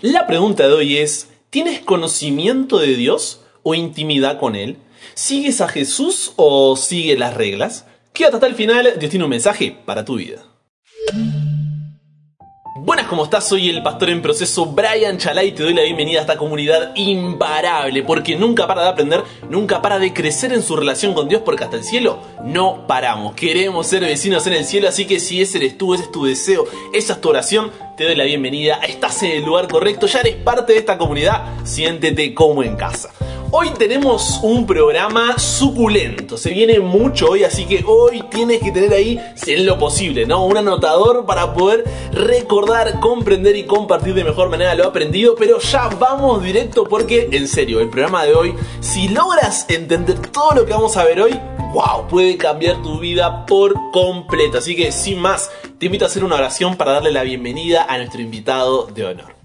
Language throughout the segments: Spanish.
La pregunta de hoy es, ¿tienes conocimiento de Dios o intimidad con Él? ¿Sigues a Jesús o sigues las reglas? Quédate hasta el final, Dios tiene un mensaje para tu vida. ¿Cómo estás? Soy el pastor en proceso Brian Chalai y te doy la bienvenida a esta comunidad imparable porque nunca para de aprender, nunca para de crecer en su relación con Dios porque hasta el cielo no paramos. Queremos ser vecinos en el cielo, así que si ese eres tú, ese es tu deseo, esa es tu oración, te doy la bienvenida. Estás en el lugar correcto, ya eres parte de esta comunidad, siéntete como en casa. Hoy tenemos un programa suculento, se viene mucho hoy, así que hoy tienes que tener ahí, si es lo posible, ¿no? Un anotador para poder recordar, comprender y compartir de mejor manera lo aprendido, pero ya vamos directo porque, en serio, el programa de hoy, si logras entender todo lo que vamos a ver hoy, wow, puede cambiar tu vida por completo. Así que, sin más, te invito a hacer una oración para darle la bienvenida a nuestro invitado de honor.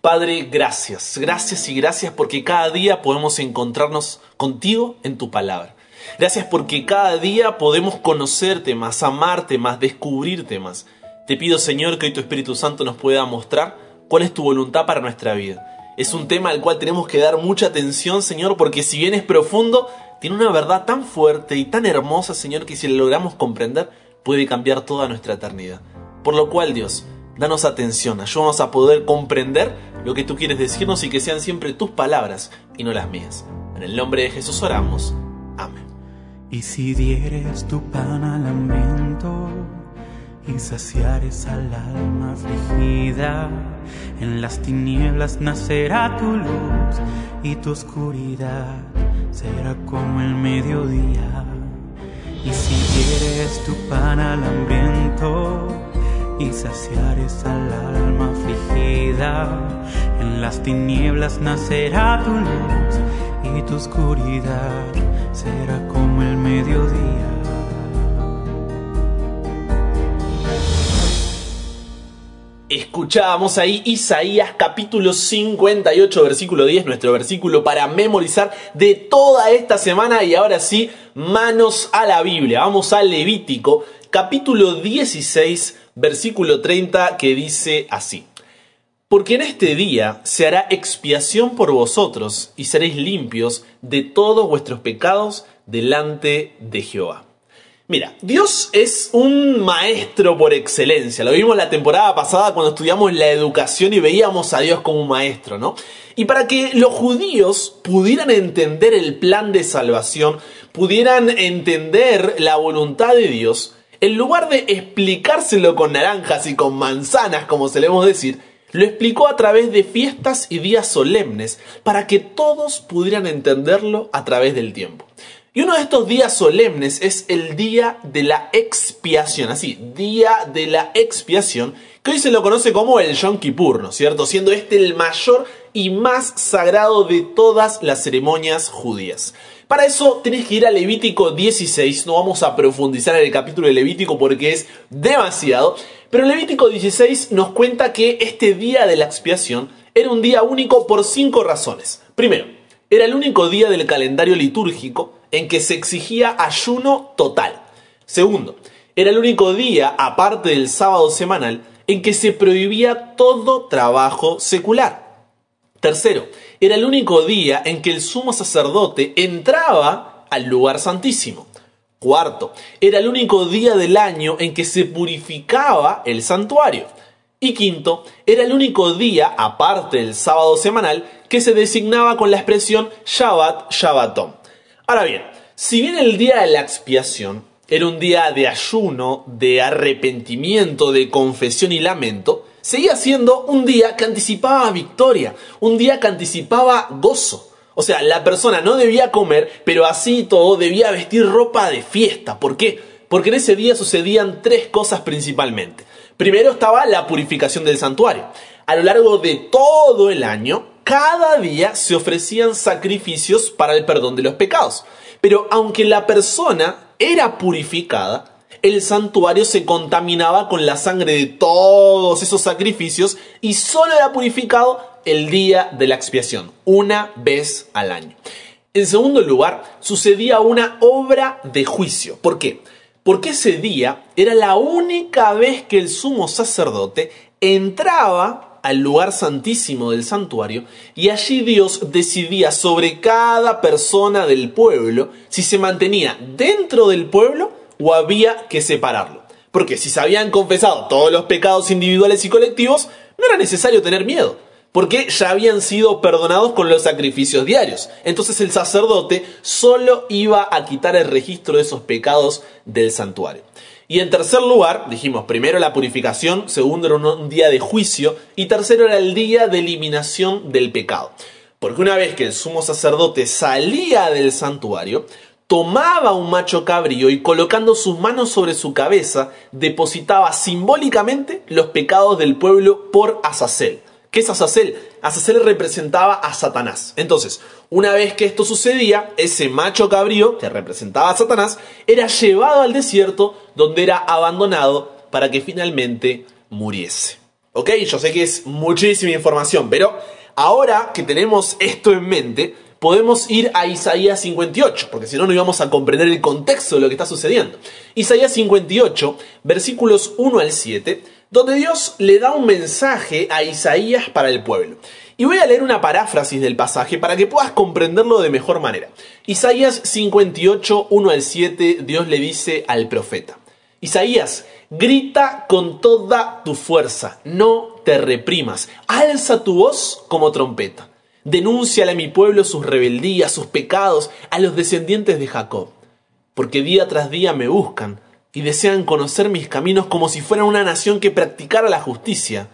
Padre, gracias, gracias y gracias porque cada día podemos encontrarnos contigo en tu palabra. Gracias porque cada día podemos conocerte más, amarte más, descubrirte más. Te pido Señor que hoy tu Espíritu Santo nos pueda mostrar cuál es tu voluntad para nuestra vida. Es un tema al cual tenemos que dar mucha atención, Señor, porque si bien es profundo, tiene una verdad tan fuerte y tan hermosa, Señor, que si la logramos comprender, puede cambiar toda nuestra eternidad. Por lo cual, Dios, danos atención, ayúdanos a poder comprender lo que tú quieres decirnos y que sean siempre tus palabras y no las mías. En el nombre de Jesús oramos. Amén. Y si dieres tu pan al hambriento y saciares al alma afligida, en las tinieblas nacerá tu luz y tu oscuridad será como el mediodía. Y si dieres tu pan al hambriento, y saciares al alma afligida. En las tinieblas nacerá tu luz y tu oscuridad será como el mediodía. Escuchábamos ahí Isaías capítulo 58 versículo 10, nuestro versículo para memorizar de toda esta semana y ahora sí, manos a la Biblia. Vamos al Levítico capítulo 16 versículo 30 que dice así. Porque en este día se hará expiación por vosotros y seréis limpios de todos vuestros pecados delante de Jehová. Mira, Dios es un maestro por excelencia. Lo vimos la temporada pasada cuando estudiamos la educación y veíamos a Dios como un maestro, ¿no? Y para que los judíos pudieran entender el plan de salvación, pudieran entender la voluntad de Dios, en lugar de explicárselo con naranjas y con manzanas, como solemos decir, lo explicó a través de fiestas y días solemnes para que todos pudieran entenderlo a través del tiempo. Y uno de estos días solemnes es el día de la expiación, así, día de la expiación, que hoy se lo conoce como el Yom Kippur, ¿no es cierto? Siendo este el mayor y más sagrado de todas las ceremonias judías. Para eso tenés que ir a Levítico 16, no vamos a profundizar en el capítulo de Levítico porque es demasiado, pero Levítico 16 nos cuenta que este día de la expiación era un día único por cinco razones. Primero, era el único día del calendario litúrgico en que se exigía ayuno total. Segundo, era el único día, aparte del sábado semanal, en que se prohibía todo trabajo secular. Tercero, era el único día en que el sumo sacerdote entraba al lugar santísimo. Cuarto, era el único día del año en que se purificaba el santuario. Y quinto, era el único día, aparte del sábado semanal, que se designaba con la expresión Shabbat Shabbatom. Ahora bien, si bien el día de la expiación era un día de ayuno, de arrepentimiento, de confesión y lamento, seguía siendo un día que anticipaba victoria, un día que anticipaba gozo. O sea, la persona no debía comer, pero así todo debía vestir ropa de fiesta. ¿Por qué? Porque en ese día sucedían tres cosas principalmente. Primero estaba la purificación del santuario. A lo largo de todo el año, cada día se ofrecían sacrificios para el perdón de los pecados. Pero aunque la persona era purificada, el santuario se contaminaba con la sangre de todos esos sacrificios y solo era purificado el día de la expiación, una vez al año. En segundo lugar, sucedía una obra de juicio. ¿Por qué? Porque ese día era la única vez que el sumo sacerdote entraba al lugar santísimo del santuario y allí Dios decidía sobre cada persona del pueblo si se mantenía dentro del pueblo o había que separarlo. Porque si se habían confesado todos los pecados individuales y colectivos, no era necesario tener miedo, porque ya habían sido perdonados con los sacrificios diarios. Entonces el sacerdote solo iba a quitar el registro de esos pecados del santuario. Y en tercer lugar, dijimos, primero la purificación, segundo era un día de juicio y tercero era el día de eliminación del pecado. Porque una vez que el sumo sacerdote salía del santuario, tomaba un macho cabrío y colocando sus manos sobre su cabeza, depositaba simbólicamente los pecados del pueblo por Azazel. ¿Qué es Azazel? Azazel representaba a Satanás. Entonces, una vez que esto sucedía, ese macho cabrío, que representaba a Satanás, era llevado al desierto donde era abandonado para que finalmente muriese. ¿Ok? Yo sé que es muchísima información, pero ahora que tenemos esto en mente, podemos ir a Isaías 58, porque si no, no íbamos a comprender el contexto de lo que está sucediendo. Isaías 58, versículos 1 al 7, donde Dios le da un mensaje a Isaías para el pueblo. Y voy a leer una paráfrasis del pasaje para que puedas comprenderlo de mejor manera. Isaías 58, 1 al 7, Dios le dice al profeta. Isaías, grita con toda tu fuerza, no te reprimas, alza tu voz como trompeta. Denúnciale a mi pueblo sus rebeldías, sus pecados, a los descendientes de Jacob. Porque día tras día me buscan y desean conocer mis caminos como si fueran una nación que practicara la justicia,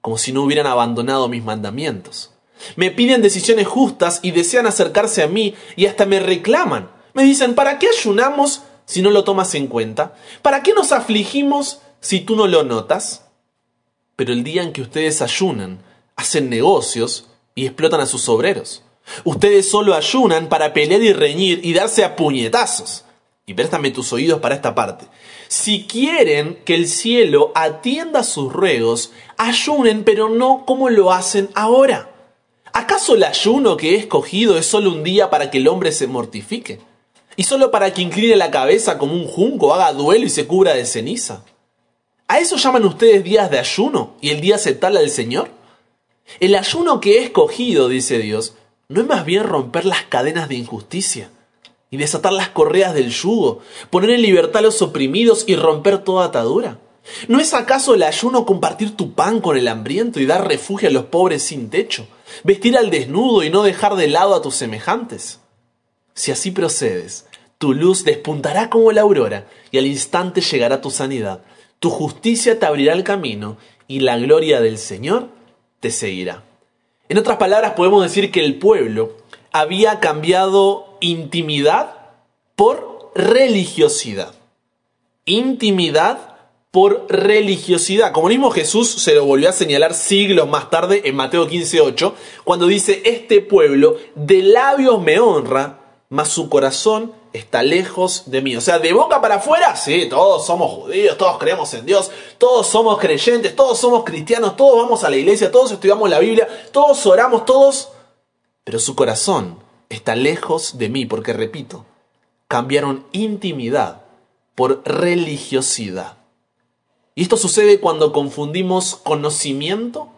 como si no hubieran abandonado mis mandamientos. Me piden decisiones justas y desean acercarse a mí y hasta me reclaman. Me dicen, ¿para qué ayunamos si no lo tomas en cuenta? ¿Para qué nos afligimos si tú no lo notas? Pero el día en que ustedes ayunan, hacen negocios, y explotan a sus obreros. Ustedes solo ayunan para pelear y reñir y darse a puñetazos. Y préstame tus oídos para esta parte. Si quieren que el cielo atienda sus ruegos, ayunen, pero no como lo hacen ahora. ¿Acaso el ayuno que he escogido es solo un día para que el hombre se mortifique? ¿Y solo para que incline la cabeza como un junco, haga duelo y se cubra de ceniza? ¿A eso llaman ustedes días de ayuno y el día tala del Señor? El ayuno que he escogido, dice Dios, ¿no es más bien romper las cadenas de injusticia y desatar las correas del yugo, poner en libertad a los oprimidos y romper toda atadura? ¿No es acaso el ayuno compartir tu pan con el hambriento y dar refugio a los pobres sin techo? ¿Vestir al desnudo y no dejar de lado a tus semejantes? Si así procedes, tu luz despuntará como la aurora y al instante llegará tu sanidad. Tu justicia te abrirá el camino y la gloria del Señor te seguirá. En otras palabras, podemos decir que el pueblo había cambiado intimidad por religiosidad. Intimidad por religiosidad. Como mismo Jesús se lo volvió a señalar siglos más tarde en Mateo 15:8, cuando dice, este pueblo de labios me honra, mas su corazón está lejos de mí. O sea, de boca para afuera, sí, todos somos judíos, todos creemos en Dios, todos somos creyentes, todos somos cristianos, todos vamos a la iglesia, todos estudiamos la Biblia, todos oramos, todos... Pero su corazón está lejos de mí, porque repito, cambiaron intimidad por religiosidad. Y esto sucede cuando confundimos conocimiento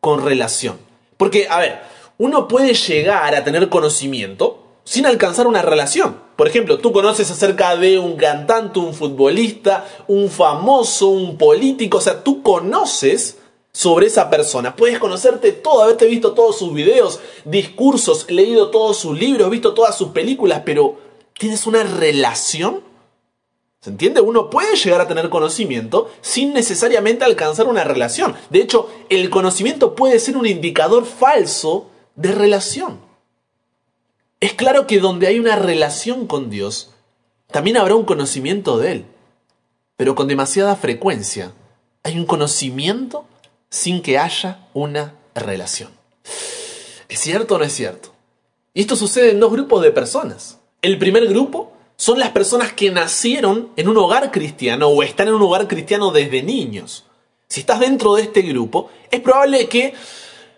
con relación. Porque, a ver, uno puede llegar a tener conocimiento, sin alcanzar una relación. Por ejemplo, tú conoces acerca de un cantante, un futbolista, un famoso, un político, o sea, tú conoces sobre esa persona. Puedes conocerte todo, haberte visto todos sus videos, discursos, leído todos sus libros, visto todas sus películas, pero ¿tienes una relación? ¿Se entiende? Uno puede llegar a tener conocimiento sin necesariamente alcanzar una relación. De hecho, el conocimiento puede ser un indicador falso de relación. Es claro que donde hay una relación con Dios, también habrá un conocimiento de Él. Pero con demasiada frecuencia hay un conocimiento sin que haya una relación. ¿Es cierto o no es cierto? Y esto sucede en dos grupos de personas. El primer grupo son las personas que nacieron en un hogar cristiano o están en un hogar cristiano desde niños. Si estás dentro de este grupo, es probable que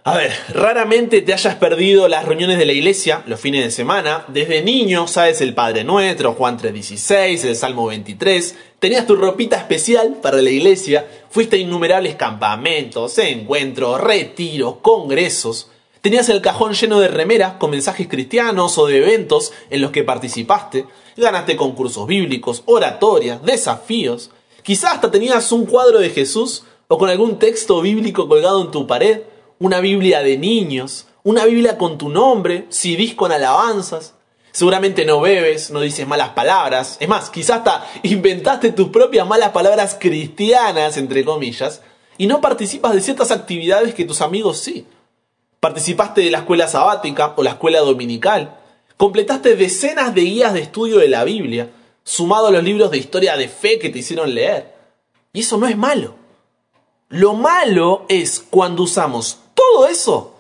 A ver, raramente te hayas perdido las reuniones de la iglesia los fines de semana. Desde niño sabes el Padre Nuestro, Juan 3.16, el Salmo 23. Tenías tu ropita especial para la iglesia. Fuiste a innumerables campamentos, encuentros, retiros, congresos. Tenías el cajón lleno de remeras con mensajes cristianos o de eventos en los que participaste. Ganaste concursos bíblicos, oratorias, desafíos. Quizás hasta tenías un cuadro de Jesús o con algún texto bíblico colgado en tu pared una Biblia de niños, una Biblia con tu nombre, CDs con alabanzas. Seguramente no bebes, no dices malas palabras. Es más, quizás hasta inventaste tus propias malas palabras cristianas, entre comillas, y no participas de ciertas actividades que tus amigos sí. Participaste de la escuela sabática o la escuela dominical. Completaste decenas de guías de estudio de la Biblia, sumado a los libros de historia de fe que te hicieron leer. Y eso no es malo. Lo malo es cuando usamos todo eso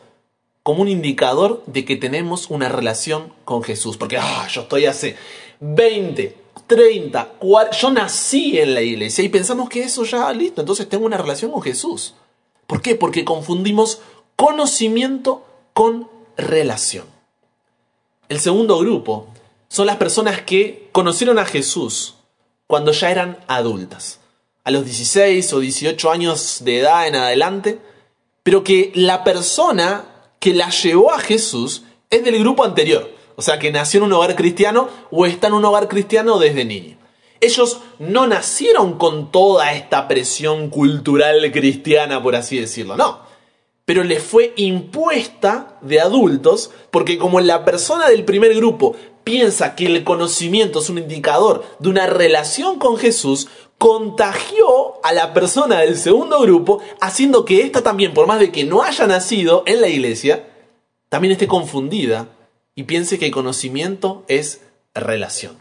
como un indicador de que tenemos una relación con Jesús. Porque ah, yo estoy hace 20, 30, 40, yo nací en la iglesia y pensamos que eso ya listo, entonces tengo una relación con Jesús. ¿Por qué? Porque confundimos conocimiento con relación. El segundo grupo son las personas que conocieron a Jesús cuando ya eran adultas, a los 16 o 18 años de edad en adelante, pero que la persona que la llevó a Jesús es del grupo anterior, o sea, que nació en un hogar cristiano o está en un hogar cristiano desde niño. Ellos no nacieron con toda esta presión cultural cristiana, por así decirlo, no. Pero les fue impuesta de adultos, porque como la persona del primer grupo piensa que el conocimiento es un indicador de una relación con Jesús, contagió a la persona del segundo grupo, haciendo que ésta también, por más de que no haya nacido en la iglesia, también esté confundida y piense que conocimiento es relación.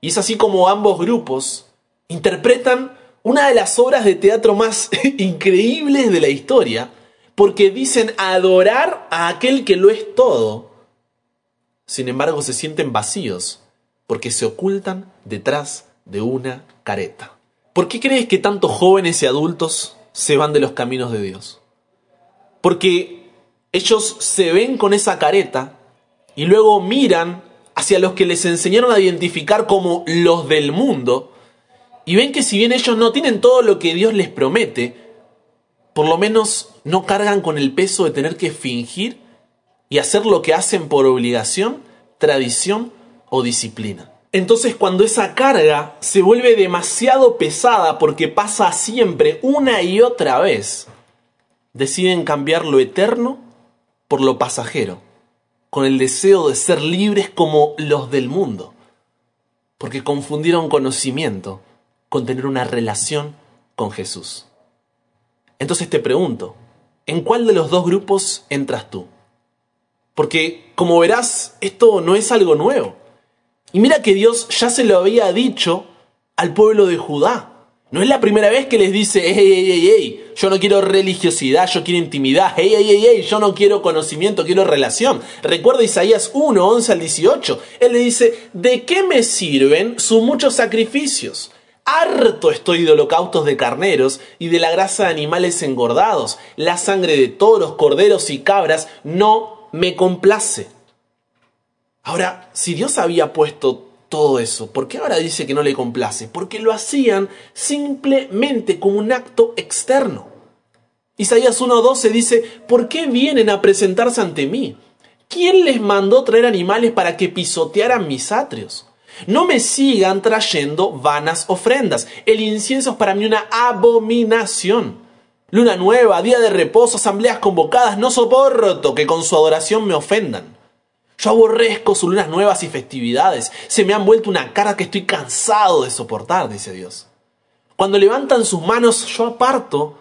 Y es así como ambos grupos interpretan una de las obras de teatro más increíbles de la historia, porque dicen adorar a aquel que lo es todo. Sin embargo, se sienten vacíos, porque se ocultan detrás de una careta. ¿Por qué crees que tantos jóvenes y adultos se van de los caminos de Dios? Porque ellos se ven con esa careta y luego miran hacia los que les enseñaron a identificar como los del mundo y ven que si bien ellos no tienen todo lo que Dios les promete, por lo menos no cargan con el peso de tener que fingir y hacer lo que hacen por obligación, tradición o disciplina. Entonces cuando esa carga se vuelve demasiado pesada porque pasa siempre una y otra vez, deciden cambiar lo eterno por lo pasajero, con el deseo de ser libres como los del mundo, porque confundieron conocimiento con tener una relación con Jesús. Entonces te pregunto, ¿en cuál de los dos grupos entras tú? Porque, como verás, esto no es algo nuevo. Y mira que Dios ya se lo había dicho al pueblo de Judá. No es la primera vez que les dice, hey, hey, hey, hey, yo no quiero religiosidad, yo quiero intimidad, hey, hey, hey, hey, yo no quiero conocimiento, quiero relación. Recuerda Isaías 1, 11 al 18. Él le dice, ¿de qué me sirven sus muchos sacrificios? Harto estoy de holocaustos de carneros y de la grasa de animales engordados. La sangre de toros, corderos y cabras no me complace. Ahora, si Dios había puesto todo eso, ¿por qué ahora dice que no le complace? Porque lo hacían simplemente como un acto externo. Isaías 1.12 dice, ¿por qué vienen a presentarse ante mí? ¿Quién les mandó traer animales para que pisotearan mis atrios? No me sigan trayendo vanas ofrendas. El incienso es para mí una abominación. Luna nueva, día de reposo, asambleas convocadas, no soporto que con su adoración me ofendan. Yo aborrezco sus lunas nuevas y festividades. Se me han vuelto una cara que estoy cansado de soportar, dice Dios. Cuando levantan sus manos, yo aparto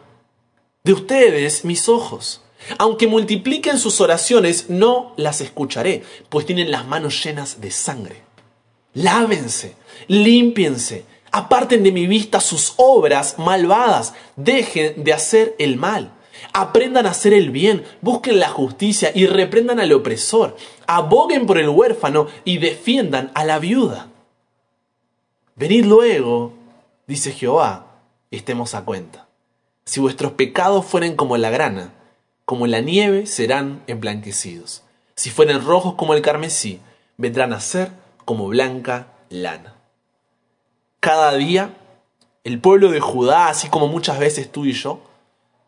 de ustedes mis ojos. Aunque multipliquen sus oraciones, no las escucharé, pues tienen las manos llenas de sangre. Lávense, límpiense, aparten de mi vista sus obras malvadas, dejen de hacer el mal. Aprendan a hacer el bien, busquen la justicia y reprendan al opresor. Aboguen por el huérfano y defiendan a la viuda. Venid luego, dice Jehová, y estemos a cuenta. Si vuestros pecados fueren como la grana, como la nieve serán emblanquecidos. Si fueren rojos como el carmesí, vendrán a ser como blanca lana. Cada día, el pueblo de Judá, así como muchas veces tú y yo,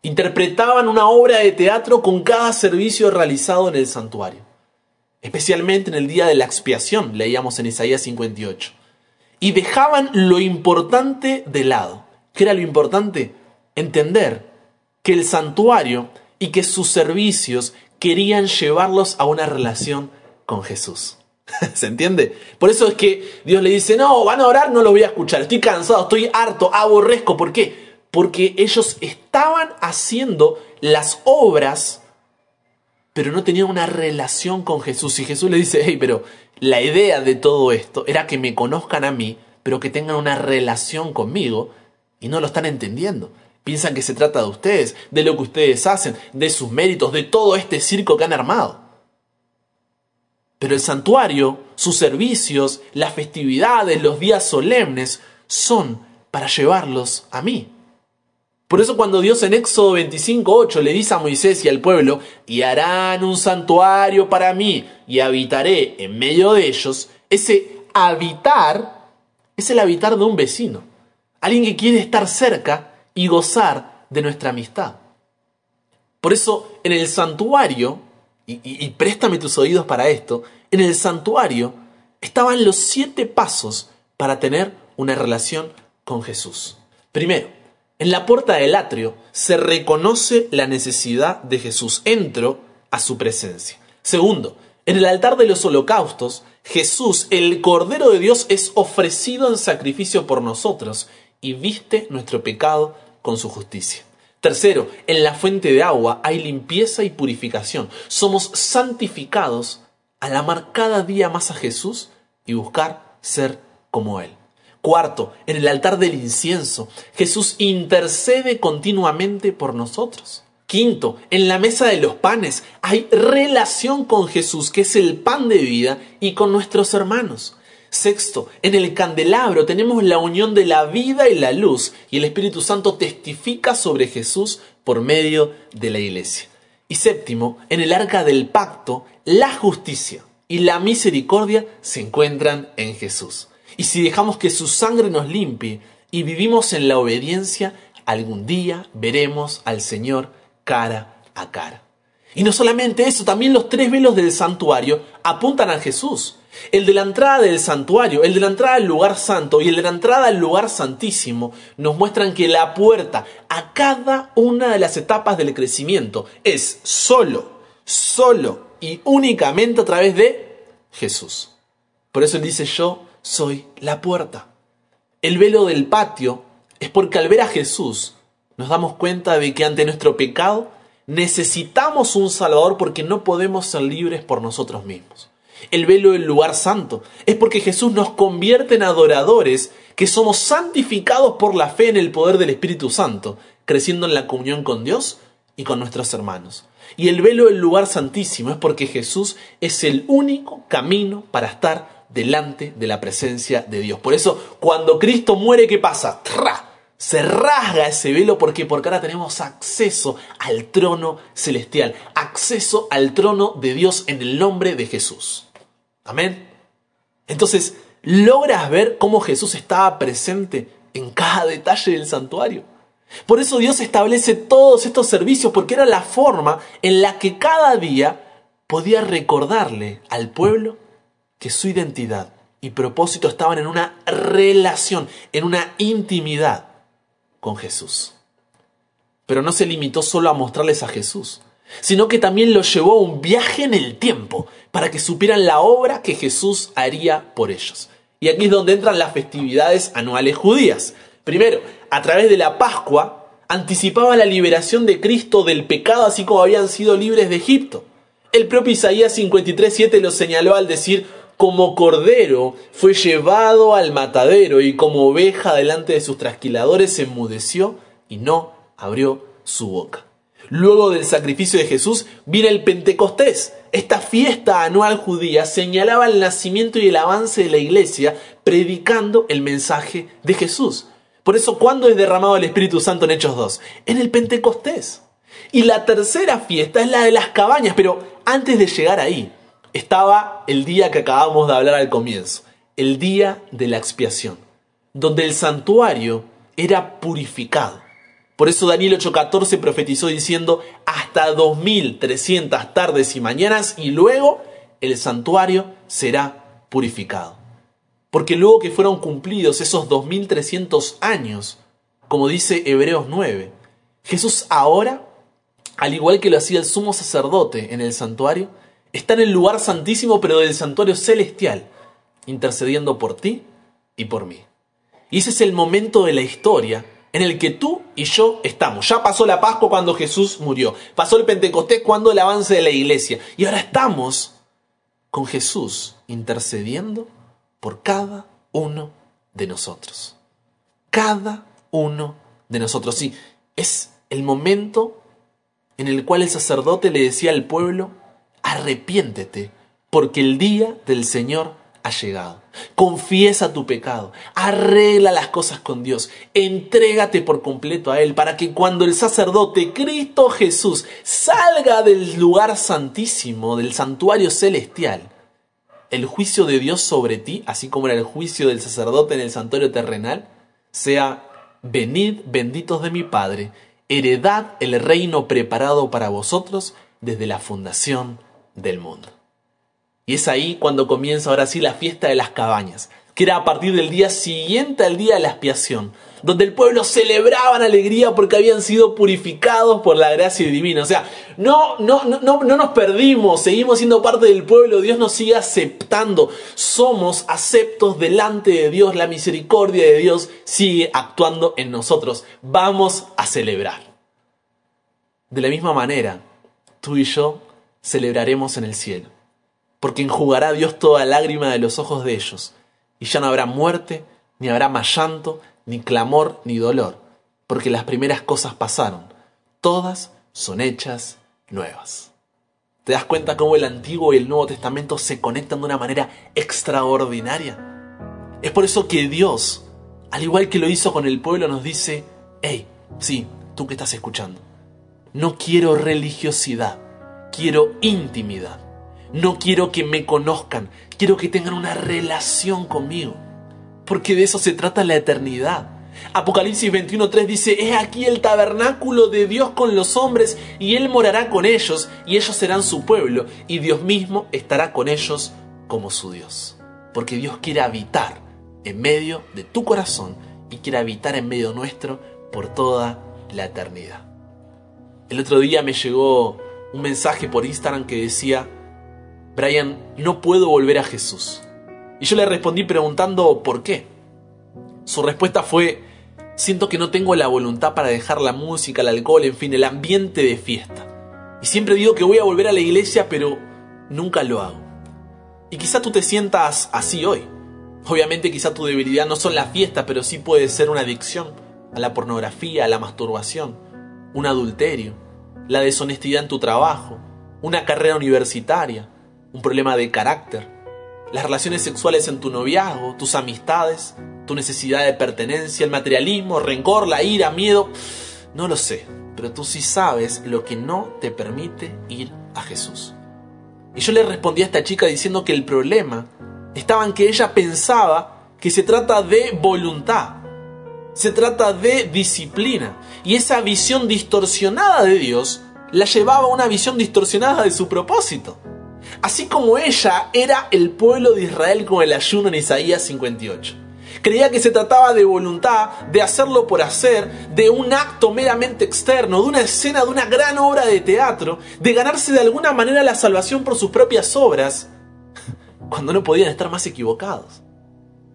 interpretaban una obra de teatro con cada servicio realizado en el santuario. Especialmente en el día de la expiación, leíamos en Isaías 58. Y dejaban lo importante de lado. ¿Qué era lo importante? Entender que el santuario y que sus servicios querían llevarlos a una relación con Jesús. ¿Se entiende? Por eso es que Dios le dice, no, van a orar, no los voy a escuchar, estoy cansado, estoy harto, aborrezco. ¿Por qué? Porque ellos estaban haciendo las obras, pero no tenían una relación con Jesús. Y Jesús le dice, hey, pero la idea de todo esto era que me conozcan a mí, pero que tengan una relación conmigo, y no lo están entendiendo. Piensan que se trata de ustedes, de lo que ustedes hacen, de sus méritos, de todo este circo que han armado. Pero el santuario, sus servicios, las festividades, los días solemnes, son para llevarlos a mí. Por eso cuando Dios en Éxodo 25.8 le dice a Moisés y al pueblo, y harán un santuario para mí, y habitaré en medio de ellos, ese habitar es el habitar de un vecino, alguien que quiere estar cerca y gozar de nuestra amistad. Por eso en el santuario, y, y préstame tus oídos para esto, en el santuario estaban los siete pasos para tener una relación con Jesús. Primero, en la puerta del atrio se reconoce la necesidad de Jesús. Entro a su presencia. Segundo, en el altar de los holocaustos, Jesús, el Cordero de Dios, es ofrecido en sacrificio por nosotros y viste nuestro pecado con su justicia. Tercero, en la fuente de agua hay limpieza y purificación. Somos santificados al amar cada día más a Jesús y buscar ser como Él. Cuarto, en el altar del incienso, Jesús intercede continuamente por nosotros. Quinto, en la mesa de los panes hay relación con Jesús, que es el pan de vida, y con nuestros hermanos. Sexto, en el candelabro tenemos la unión de la vida y la luz, y el Espíritu Santo testifica sobre Jesús por medio de la iglesia. Y séptimo, en el arca del pacto, la justicia y la misericordia se encuentran en Jesús. Y si dejamos que su sangre nos limpie y vivimos en la obediencia, algún día veremos al Señor cara a cara. Y no solamente eso, también los tres velos del santuario apuntan a Jesús. El de la entrada del santuario, el de la entrada al lugar santo y el de la entrada al lugar santísimo nos muestran que la puerta a cada una de las etapas del crecimiento es solo, solo y únicamente a través de Jesús. Por eso él dice yo soy la puerta. El velo del patio es porque al ver a Jesús nos damos cuenta de que ante nuestro pecado necesitamos un Salvador porque no podemos ser libres por nosotros mismos. El velo del lugar santo es porque Jesús nos convierte en adoradores que somos santificados por la fe en el poder del Espíritu Santo, creciendo en la comunión con Dios y con nuestros hermanos. Y el velo del lugar santísimo es porque Jesús es el único camino para estar delante de la presencia de Dios. Por eso, cuando Cristo muere, ¿qué pasa? Se rasga ese velo porque porque ahora tenemos acceso al trono celestial, acceso al trono de Dios en el nombre de Jesús. Amén. Entonces, logras ver cómo Jesús estaba presente en cada detalle del santuario. Por eso Dios establece todos estos servicios porque era la forma en la que cada día podía recordarle al pueblo que su identidad y propósito estaban en una relación, en una intimidad con Jesús. Pero no se limitó solo a mostrarles a Jesús, sino que también los llevó a un viaje en el tiempo para que supieran la obra que Jesús haría por ellos. Y aquí es donde entran las festividades anuales judías. Primero, a través de la Pascua, anticipaba la liberación de Cristo del pecado así como habían sido libres de Egipto. El propio Isaías 53.7 lo señaló al decir, como cordero fue llevado al matadero y como oveja delante de sus trasquiladores se enmudeció y no abrió su boca. Luego del sacrificio de Jesús viene el Pentecostés. Esta fiesta anual judía señalaba el nacimiento y el avance de la iglesia predicando el mensaje de Jesús. Por eso, ¿cuándo es derramado el Espíritu Santo en Hechos 2? En el Pentecostés. Y la tercera fiesta es la de las cabañas, pero antes de llegar ahí, estaba el día que acabamos de hablar al comienzo, el día de la expiación, donde el santuario era purificado. Por eso Daniel 8:14 profetizó diciendo hasta 2300 tardes y mañanas y luego el santuario será purificado. Porque luego que fueron cumplidos esos 2300 años, como dice Hebreos 9, Jesús ahora, al igual que lo hacía el sumo sacerdote en el santuario, está en el lugar santísimo pero del santuario celestial, intercediendo por ti y por mí. Y ese es el momento de la historia en el que tú y yo estamos. Ya pasó la Pascua cuando Jesús murió. Pasó el Pentecostés cuando el avance de la iglesia. Y ahora estamos con Jesús intercediendo por cada uno de nosotros. Cada uno de nosotros. Sí, es el momento en el cual el sacerdote le decía al pueblo, arrepiéntete, porque el día del Señor ha llegado. Confiesa tu pecado, arregla las cosas con Dios, entrégate por completo a Él, para que cuando el sacerdote Cristo Jesús salga del lugar santísimo, del santuario celestial, el juicio de Dios sobre ti, así como era el juicio del sacerdote en el santuario terrenal, sea, venid benditos de mi Padre, heredad el reino preparado para vosotros desde la fundación del mundo. Y es ahí cuando comienza ahora sí la fiesta de las cabañas, que era a partir del día siguiente al día de la expiación, donde el pueblo celebraba en alegría porque habían sido purificados por la gracia divina. O sea, no, no, no, no, no nos perdimos, seguimos siendo parte del pueblo, Dios nos sigue aceptando, somos aceptos delante de Dios, la misericordia de Dios sigue actuando en nosotros. Vamos a celebrar. De la misma manera, tú y yo celebraremos en el cielo porque enjugará Dios toda lágrima de los ojos de ellos, y ya no habrá muerte, ni habrá más llanto, ni clamor, ni dolor, porque las primeras cosas pasaron, todas son hechas nuevas. ¿Te das cuenta cómo el Antiguo y el Nuevo Testamento se conectan de una manera extraordinaria? Es por eso que Dios, al igual que lo hizo con el pueblo, nos dice, hey, sí, tú que estás escuchando, no quiero religiosidad, quiero intimidad. No quiero que me conozcan, quiero que tengan una relación conmigo. Porque de eso se trata la eternidad. Apocalipsis 21.3 dice, es aquí el tabernáculo de Dios con los hombres y Él morará con ellos y ellos serán su pueblo y Dios mismo estará con ellos como su Dios. Porque Dios quiere habitar en medio de tu corazón y quiere habitar en medio nuestro por toda la eternidad. El otro día me llegó un mensaje por Instagram que decía, Brian, no puedo volver a Jesús. Y yo le respondí preguntando por qué. Su respuesta fue, siento que no tengo la voluntad para dejar la música, el alcohol, en fin, el ambiente de fiesta. Y siempre digo que voy a volver a la iglesia, pero nunca lo hago. Y quizá tú te sientas así hoy. Obviamente quizá tu debilidad no son las fiestas, pero sí puede ser una adicción a la pornografía, a la masturbación, un adulterio, la deshonestidad en tu trabajo, una carrera universitaria, un problema de carácter, las relaciones sexuales en tu noviazgo, tus amistades, tu necesidad de pertenencia, el materialismo, rencor, la ira, miedo, no lo sé, pero tú sí sabes lo que no te permite ir a Jesús. Y yo le respondí a esta chica diciendo que el problema estaba en que ella pensaba que se trata de voluntad, se trata de disciplina, y esa visión distorsionada de Dios la llevaba a una visión distorsionada de su propósito así como ella era el pueblo de Israel con el ayuno en Isaías 58. Creía que se trataba de voluntad, de hacerlo por hacer, de un acto meramente externo, de una escena, de una gran obra de teatro, de ganarse de alguna manera la salvación por sus propias obras, cuando no podían estar más equivocados.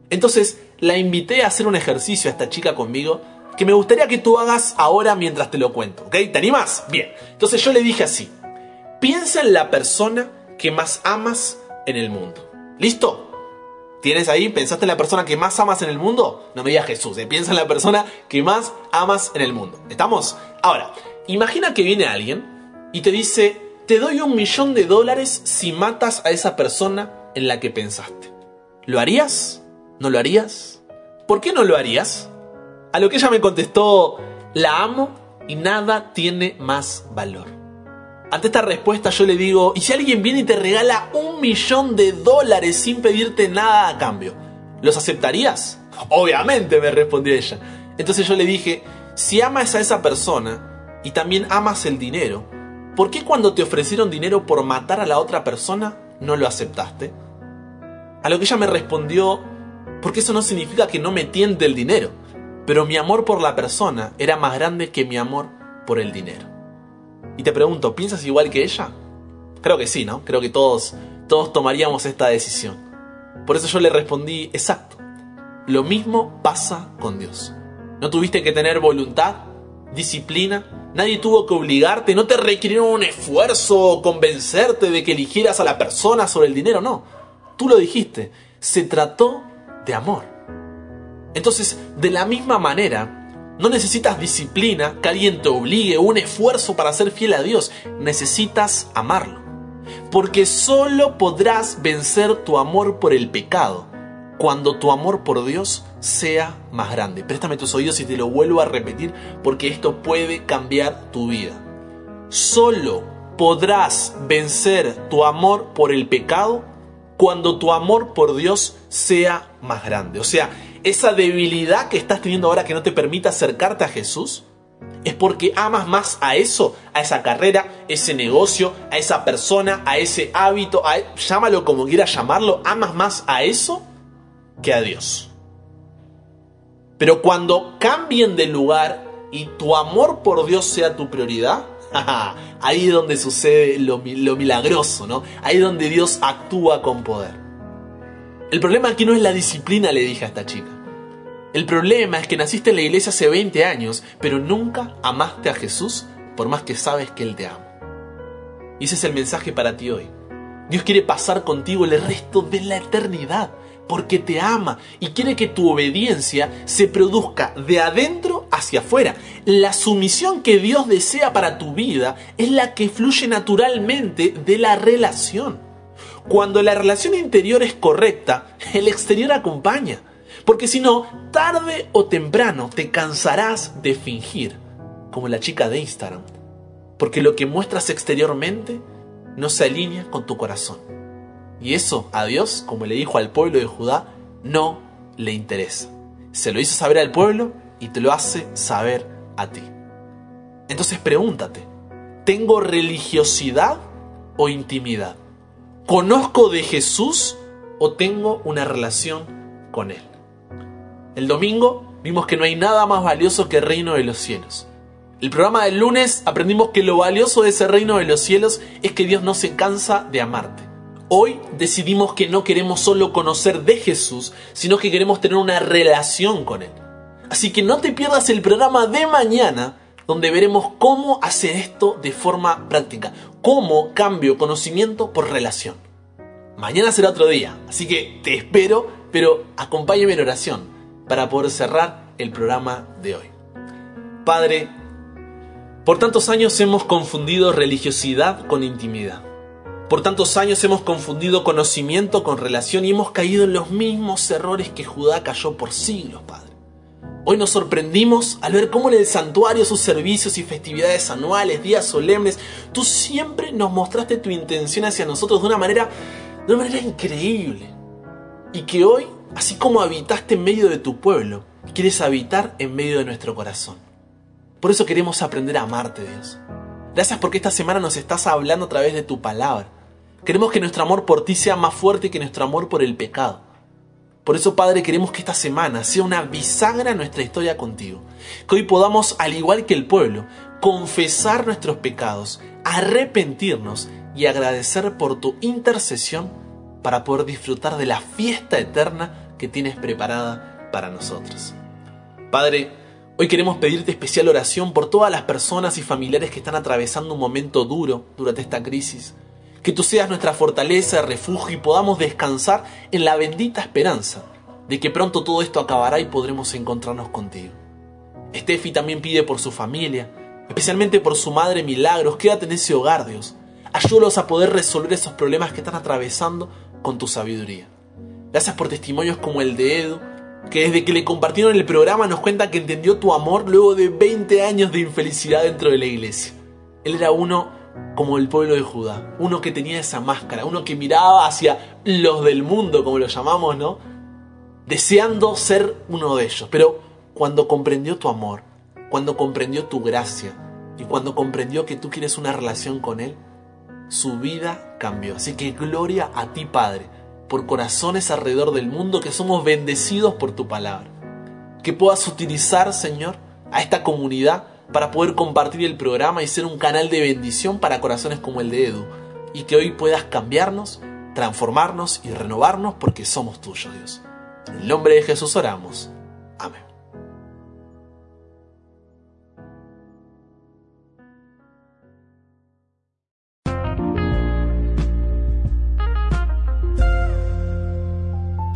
Entonces la invité a hacer un ejercicio a esta chica conmigo que me gustaría que tú hagas ahora mientras te lo cuento, ¿ok? ¿Te animas? Bien. Entonces yo le dije así, piensa en la persona que más amas en el mundo. ¿Listo? ¿Tienes ahí? ¿Pensaste en la persona que más amas en el mundo? No me digas Jesús, ¿eh? piensa en la persona que más amas en el mundo. ¿Estamos? Ahora, imagina que viene alguien y te dice, te doy un millón de dólares si matas a esa persona en la que pensaste. ¿Lo harías? ¿No lo harías? ¿Por qué no lo harías? A lo que ella me contestó, la amo y nada tiene más valor. Ante esta respuesta yo le digo, ¿y si alguien viene y te regala un millón de dólares sin pedirte nada a cambio? ¿Los aceptarías? Obviamente, me respondió ella. Entonces yo le dije, si amas a esa persona y también amas el dinero, ¿por qué cuando te ofrecieron dinero por matar a la otra persona no lo aceptaste? A lo que ella me respondió, porque eso no significa que no me tiente el dinero, pero mi amor por la persona era más grande que mi amor por el dinero. Y te pregunto, ¿piensas igual que ella? Creo que sí, ¿no? Creo que todos, todos tomaríamos esta decisión. Por eso yo le respondí, exacto. Lo mismo pasa con Dios. No tuviste que tener voluntad, disciplina, nadie tuvo que obligarte, no te requirieron un esfuerzo o convencerte de que eligieras a la persona sobre el dinero, no. Tú lo dijiste, se trató amor. Entonces, de la misma manera, no necesitas disciplina, que alguien te obligue, un esfuerzo para ser fiel a Dios, necesitas amarlo. Porque solo podrás vencer tu amor por el pecado cuando tu amor por Dios sea más grande. Préstame tus oídos y te lo vuelvo a repetir porque esto puede cambiar tu vida. Solo podrás vencer tu amor por el pecado cuando tu amor por Dios sea más grande. O sea, esa debilidad que estás teniendo ahora que no te permite acercarte a Jesús, es porque amas más a eso, a esa carrera, ese negocio, a esa persona, a ese hábito, llámalo como quieras llamarlo, amas más a eso que a Dios. Pero cuando cambien de lugar y tu amor por Dios sea tu prioridad, ahí es donde sucede lo, lo milagroso, ¿no? Ahí es donde Dios actúa con poder. El problema aquí no es la disciplina, le dije a esta chica. El problema es que naciste en la iglesia hace 20 años, pero nunca amaste a Jesús por más que sabes que Él te ama. Y ese es el mensaje para ti hoy. Dios quiere pasar contigo el resto de la eternidad porque te ama y quiere que tu obediencia se produzca de adentro hacia afuera. La sumisión que Dios desea para tu vida es la que fluye naturalmente de la relación. Cuando la relación interior es correcta, el exterior acompaña. Porque si no, tarde o temprano te cansarás de fingir, como la chica de Instagram. Porque lo que muestras exteriormente no se alinea con tu corazón. Y eso a Dios, como le dijo al pueblo de Judá, no le interesa. Se lo hizo saber al pueblo y te lo hace saber a ti. Entonces pregúntate, ¿tengo religiosidad o intimidad? ¿Conozco de Jesús o tengo una relación con Él? El domingo vimos que no hay nada más valioso que el reino de los cielos. El programa del lunes aprendimos que lo valioso de ese reino de los cielos es que Dios no se cansa de amarte. Hoy decidimos que no queremos solo conocer de Jesús, sino que queremos tener una relación con Él. Así que no te pierdas el programa de mañana, donde veremos cómo hacer esto de forma práctica, cómo cambio conocimiento por relación. Mañana será otro día, así que te espero, pero acompáñame en oración para poder cerrar el programa de hoy. Padre, por tantos años hemos confundido religiosidad con intimidad. Por tantos años hemos confundido conocimiento con relación y hemos caído en los mismos errores que Judá cayó por siglos, Padre. Hoy nos sorprendimos al ver cómo en el santuario, sus servicios y festividades anuales, días solemnes, tú siempre nos mostraste tu intención hacia nosotros de una manera, de una manera increíble. Y que hoy, así como habitaste en medio de tu pueblo, quieres habitar en medio de nuestro corazón. Por eso queremos aprender a amarte, Dios. Gracias porque esta semana nos estás hablando a través de tu palabra. Queremos que nuestro amor por ti sea más fuerte que nuestro amor por el pecado. Por eso, Padre, queremos que esta semana sea una bisagra en nuestra historia contigo. Que hoy podamos, al igual que el pueblo, confesar nuestros pecados, arrepentirnos y agradecer por tu intercesión para poder disfrutar de la fiesta eterna que tienes preparada para nosotros. Padre, hoy queremos pedirte especial oración por todas las personas y familiares que están atravesando un momento duro durante esta crisis que tú seas nuestra fortaleza, refugio y podamos descansar en la bendita esperanza de que pronto todo esto acabará y podremos encontrarnos contigo. Steffi también pide por su familia, especialmente por su madre Milagros, quédate en ese hogar, Dios. Ayúdalos a poder resolver esos problemas que están atravesando con tu sabiduría. Gracias por testimonios como el de Edu, que desde que le compartieron el programa nos cuenta que entendió tu amor luego de 20 años de infelicidad dentro de la iglesia. Él era uno como el pueblo de Judá, uno que tenía esa máscara, uno que miraba hacia los del mundo, como lo llamamos, ¿no? Deseando ser uno de ellos. Pero cuando comprendió tu amor, cuando comprendió tu gracia y cuando comprendió que tú quieres una relación con Él, su vida cambió. Así que gloria a ti, Padre, por corazones alrededor del mundo que somos bendecidos por tu palabra. Que puedas utilizar, Señor, a esta comunidad para poder compartir el programa y ser un canal de bendición para corazones como el de Edu. Y que hoy puedas cambiarnos, transformarnos y renovarnos porque somos tuyos, Dios. En el nombre de Jesús oramos. Amén.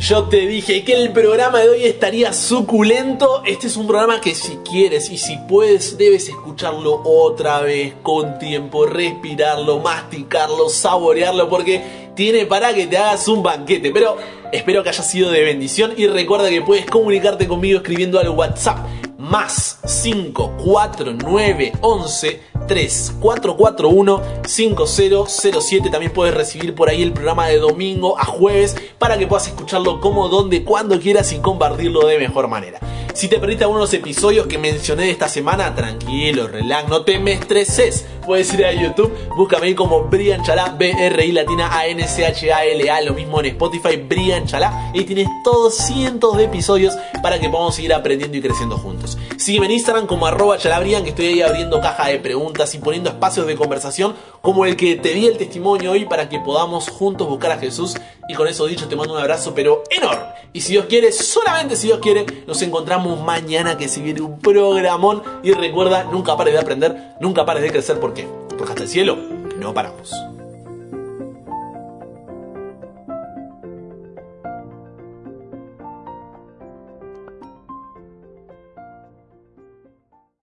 Yo te dije que el programa de hoy estaría suculento. Este es un programa que si quieres y si puedes debes escucharlo otra vez con tiempo, respirarlo, masticarlo, saborearlo porque tiene para que te hagas un banquete. Pero espero que haya sido de bendición y recuerda que puedes comunicarte conmigo escribiendo al WhatsApp más 54911 3441 5007. También puedes recibir por ahí el programa de domingo a jueves para que puedas escucharlo como, donde, cuando quieras y compartirlo de mejor manera. Si te perdiste algunos episodios que mencioné esta semana, tranquilo, relax, no te me estreses. Puedes ir a YouTube, búscame ahí como Brian Chalá, B-R-I latina A-N-C-H-A-L-A, lo mismo en Spotify, Brian Chalá. Y tienes todos cientos de episodios para que podamos seguir aprendiendo y creciendo juntos. Sígueme en Instagram como arroba chalabrian, que estoy ahí abriendo caja de preguntas y poniendo espacios de conversación como el que te di el testimonio hoy para que podamos juntos buscar a Jesús. Y con eso dicho, te mando un abrazo, pero enorme. Y si Dios quiere, solamente si Dios quiere, nos encontramos mañana que se viene un programón. Y recuerda, nunca pares de aprender, nunca pares de crecer. ¿Por? Porque hasta el cielo no paramos.